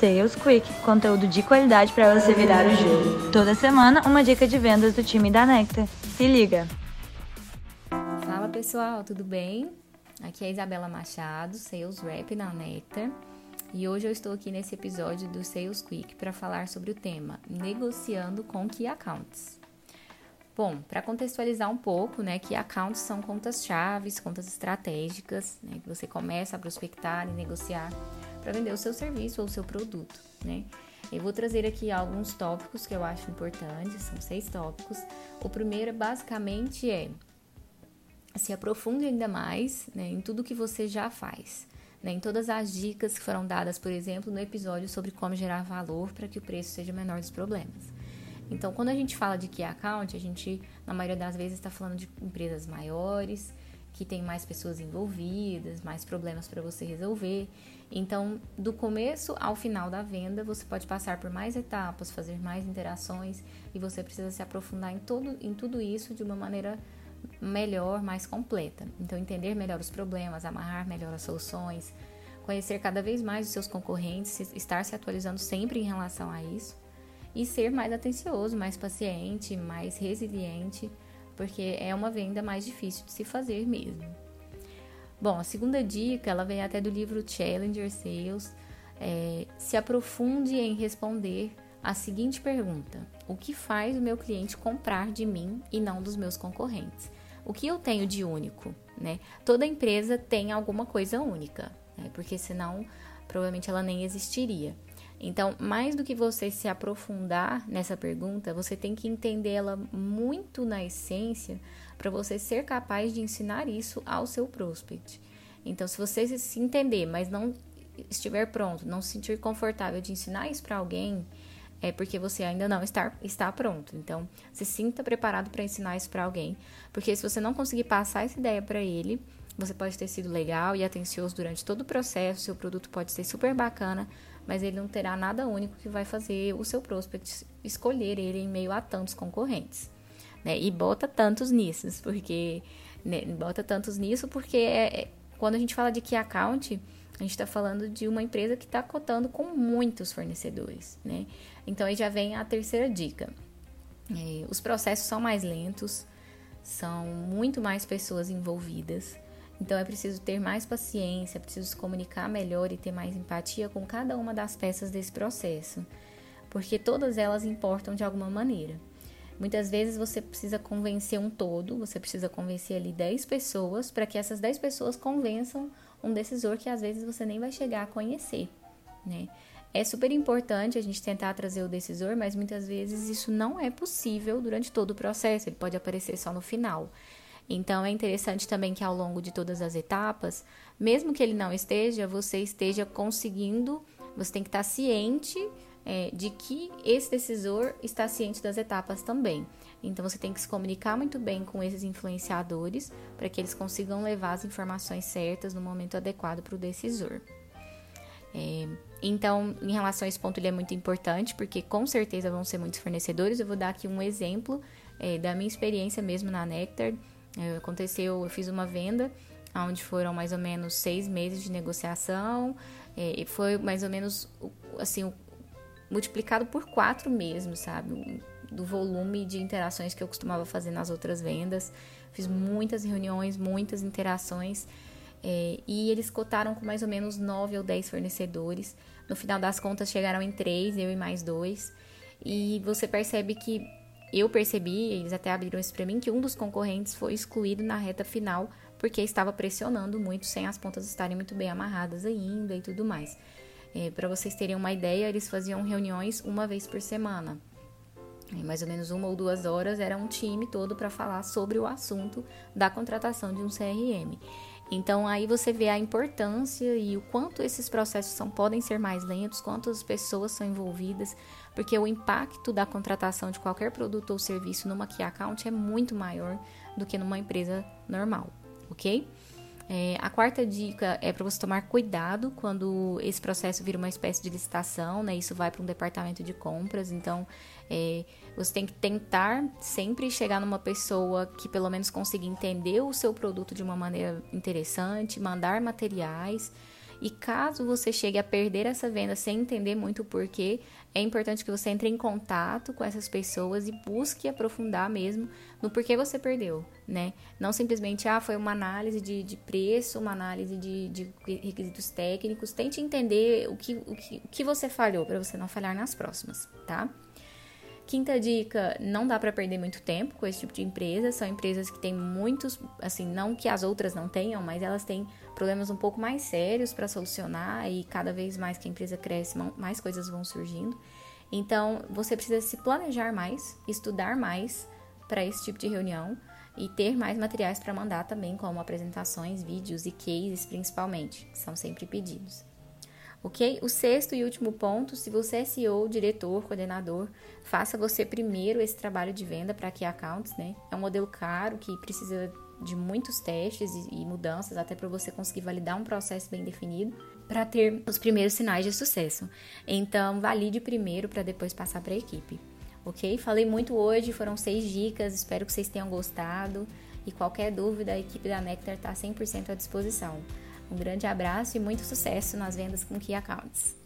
Sales Quick, conteúdo de qualidade para você virar o jogo. Toda semana, uma dica de vendas do time da Nectar. Se liga! Fala pessoal, tudo bem? Aqui é a Isabela Machado, Sales Rep na Nectar. E hoje eu estou aqui nesse episódio do Sales Quick para falar sobre o tema Negociando com Key Accounts. Bom, para contextualizar um pouco, né, que accounts são contas chaves, contas estratégicas, né, que você começa a prospectar e negociar para vender o seu serviço ou o seu produto, né? Eu vou trazer aqui alguns tópicos que eu acho importantes, são seis tópicos. O primeiro, basicamente, é se aprofunde ainda mais né, em tudo que você já faz. Né, em todas as dicas que foram dadas, por exemplo, no episódio sobre como gerar valor para que o preço seja menor dos problemas. Então, quando a gente fala de key account, a gente, na maioria das vezes, está falando de empresas maiores, que tem mais pessoas envolvidas, mais problemas para você resolver. Então, do começo ao final da venda, você pode passar por mais etapas, fazer mais interações e você precisa se aprofundar em, todo, em tudo isso de uma maneira melhor, mais completa. Então, entender melhor os problemas, amarrar melhor as soluções, conhecer cada vez mais os seus concorrentes, estar se atualizando sempre em relação a isso e ser mais atencioso, mais paciente, mais resiliente, porque é uma venda mais difícil de se fazer mesmo. Bom, a segunda dica, ela vem até do livro Challenger Sales. É, se aprofunde em responder a seguinte pergunta: O que faz o meu cliente comprar de mim e não dos meus concorrentes? O que eu tenho de único? Né? Toda empresa tem alguma coisa única, né? porque senão provavelmente ela nem existiria. Então, mais do que você se aprofundar nessa pergunta, você tem que entendê-la muito na essência para você ser capaz de ensinar isso ao seu prospect. Então, se você se entender, mas não estiver pronto, não se sentir confortável de ensinar isso para alguém, é porque você ainda não está, está pronto. Então, se sinta preparado para ensinar isso para alguém, porque se você não conseguir passar essa ideia para ele, você pode ter sido legal e atencioso durante todo o processo, seu produto pode ser super bacana, mas ele não terá nada único que vai fazer o seu prospect escolher ele em meio a tantos concorrentes. Né? E bota tantos nisso, porque né? bota tantos nisso porque é, é, quando a gente fala de key account, a gente está falando de uma empresa que está cotando com muitos fornecedores, né? Então aí já vem a terceira dica. É, os processos são mais lentos, são muito mais pessoas envolvidas. Então é preciso ter mais paciência, é preciso se comunicar melhor e ter mais empatia com cada uma das peças desse processo, porque todas elas importam de alguma maneira. Muitas vezes você precisa convencer um todo, você precisa convencer ali 10 pessoas para que essas 10 pessoas convençam um decisor que às vezes você nem vai chegar a conhecer, né? É super importante a gente tentar trazer o decisor, mas muitas vezes isso não é possível durante todo o processo, ele pode aparecer só no final. Então é interessante também que ao longo de todas as etapas, mesmo que ele não esteja, você esteja conseguindo, você tem que estar ciente é, de que esse decisor está ciente das etapas também. Então você tem que se comunicar muito bem com esses influenciadores para que eles consigam levar as informações certas no momento adequado para o decisor. É, então, em relação a esse ponto, ele é muito importante, porque com certeza vão ser muitos fornecedores. Eu vou dar aqui um exemplo é, da minha experiência mesmo na Nectar. É, aconteceu, eu fiz uma venda onde foram mais ou menos seis meses de negociação, é, e foi mais ou menos assim multiplicado por quatro mesmo, sabe? Do volume de interações que eu costumava fazer nas outras vendas. Fiz muitas reuniões, muitas interações. É, e eles cotaram com mais ou menos nove ou dez fornecedores. No final das contas, chegaram em três, eu e mais dois. E você percebe que eu percebi, eles até abriram isso para mim, que um dos concorrentes foi excluído na reta final porque estava pressionando muito sem as pontas estarem muito bem amarradas ainda e tudo mais. É, para vocês terem uma ideia, eles faziam reuniões uma vez por semana. Em mais ou menos uma ou duas horas era um time todo para falar sobre o assunto da contratação de um CRM. Então aí você vê a importância e o quanto esses processos são, podem ser mais lentos, quantas pessoas são envolvidas, porque o impacto da contratação de qualquer produto ou serviço numa key account é muito maior do que numa empresa normal, ok? É, a quarta dica é para você tomar cuidado quando esse processo vira uma espécie de licitação, né? Isso vai para um departamento de compras, então é, você tem que tentar sempre chegar numa pessoa que pelo menos consiga entender o seu produto de uma maneira interessante, mandar materiais E caso você chegue a perder essa venda sem entender muito o porquê, é importante que você entre em contato com essas pessoas e busque aprofundar mesmo no porquê você perdeu, né? Não simplesmente, ah, foi uma análise de, de preço, uma análise de, de, requisitos técnicos. Tente entender o que, o que, o que você falhou para você não falhar nas próximas, tá? Quinta dica, não dá para perder muito tempo com esse tipo de empresa. São empresas que têm muitos, assim, não que as outras não tenham, mas elas têm problemas um pouco mais sérios para solucionar e cada vez mais que a empresa cresce, mais coisas vão surgindo. Então, você precisa se planejar mais, estudar mais para esse tipo de reunião e ter mais materiais para mandar também, como apresentações, vídeos e cases, principalmente, que são sempre pedidos ok? O sexto e último ponto, se você é CEO, diretor, coordenador, faça você primeiro esse trabalho de venda para Key Accounts, né? É um modelo caro que precisa de muitos testes e, mudanças até para você conseguir validar um processo bem definido para ter os primeiros sinais de sucesso. Então, valide primeiro para depois passar para a equipe, ok? Falei muito hoje, foram seis dicas, espero que vocês tenham gostado e qualquer dúvida, a equipe da Nectar está 100% à disposição. Um grande abraço e muito sucesso nas vendas com Key Accounts.